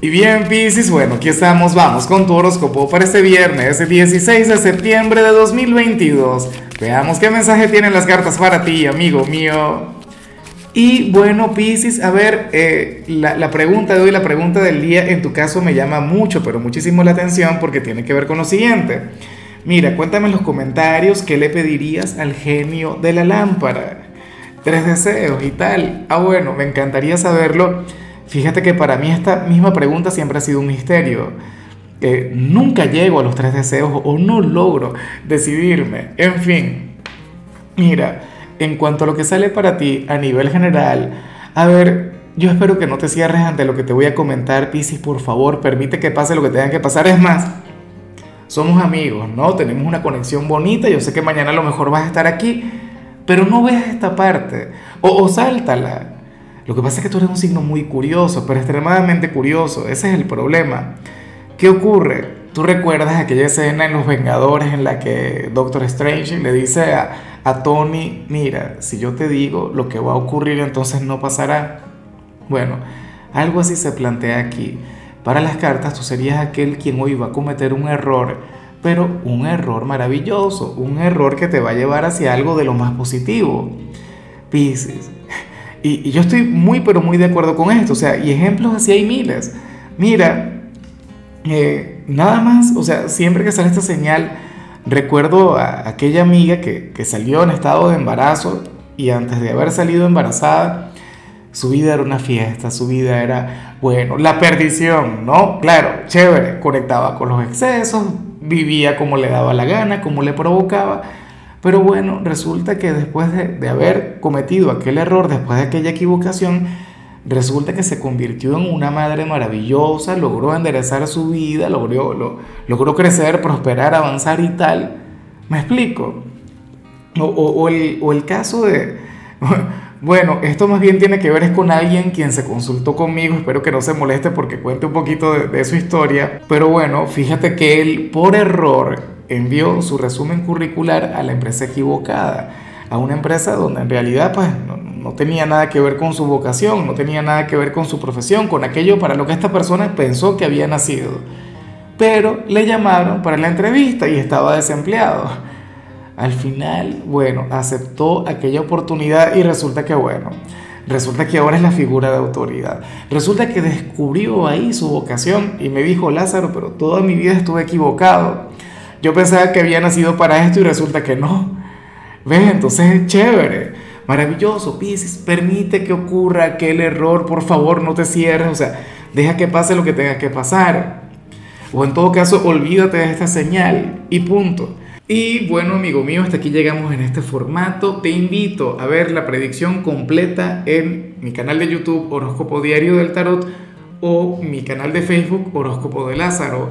Y bien, Piscis, bueno, aquí estamos, vamos con tu horóscopo para este viernes, el 16 de septiembre de 2022. Veamos qué mensaje tienen las cartas para ti, amigo mío. Y bueno, Piscis, a ver, eh, la, la, pregunta de hoy, la pregunta del día, en tu caso me llama mucho, pero muchísimo la atención porque tiene que ver con lo siguiente. Mira, cuéntame en los comentarios qué le pedirías al genio de la lámpara. Tres deseos y tal. Ah, bueno, me encantaría saberlo Fíjate que para mí esta misma pregunta siempre ha sido un misterio. Eh, nunca llego a los tres deseos o no logro decidirme. En fin, mira, en cuanto a lo que sale para ti a nivel general, a ver, yo espero que no te cierres ante lo que te voy a comentar, Piscis, por favor, permite que pase lo que tenga que pasar. Es más, somos amigos, ¿no? Tenemos una conexión bonita, yo sé que mañana a lo mejor vas a estar aquí, pero no veas esta parte o, o sáltala. Lo que pasa es que tú eres un signo muy curioso, pero extremadamente curioso. Ese es el problema. ¿Qué ocurre? Tú recuerdas aquella escena en Los Vengadores en la que Doctor Strange le dice a, Tony, mira, si yo te digo lo que va a ocurrir, entonces no pasará. Bueno, algo así se plantea aquí. Para las cartas tú serías aquel quien hoy va a cometer un error, pero un error maravilloso, un error que te va a llevar hacia algo de lo más positivo. Pisces, y, yo estoy muy, pero muy de acuerdo con esto. O sea, y ejemplos así hay miles. Mira, eh, nada más, o sea, siempre que sale esta señal, recuerdo a aquella amiga que, que salió en estado de embarazo y antes de haber salido embarazada, su vida era una fiesta, su vida era, bueno, la perdición, ¿no? Claro, chévere, conectaba con los excesos, vivía como le daba la gana, como le provocaba pero bueno, resulta que después de, haber cometido aquel error, después de aquella equivocación, resulta que se convirtió en una madre maravillosa, logró enderezar su vida, logró, logró crecer, prosperar, avanzar y tal. ¿Me explico? O, el, caso de... Bueno, esto más bien tiene que ver con alguien quien se consultó conmigo, espero que no se moleste porque cuente un poquito de, de su historia, pero bueno, fíjate que él por error envió su resumen curricular a la empresa equivocada, a una empresa donde en realidad pues, no, tenía nada que ver con su vocación, no tenía nada que ver con su profesión, con aquello para lo que esta persona pensó que había nacido. Pero le llamaron para la entrevista y estaba desempleado. Al final, bueno, aceptó aquella oportunidad y resulta que, bueno, resulta que ahora es la figura de autoridad. Resulta que descubrió ahí su vocación y me dijo, Lázaro, pero toda mi vida estuve equivocado. Yo pensaba que había nacido para esto y resulta que no. ¿Ves? Entonces es chévere, maravilloso, Pisces. Permite que ocurra aquel error, por favor, no te cierres, o sea, deja que pase lo que tenga que pasar. O en todo caso, olvídate de esta señal y punto. Y bueno, amigo mío, hasta aquí llegamos en este formato. Te invito a ver la predicción completa en mi canal de YouTube Horóscopo Diario del Tarot o mi canal de Facebook Horóscopo de Lázaro.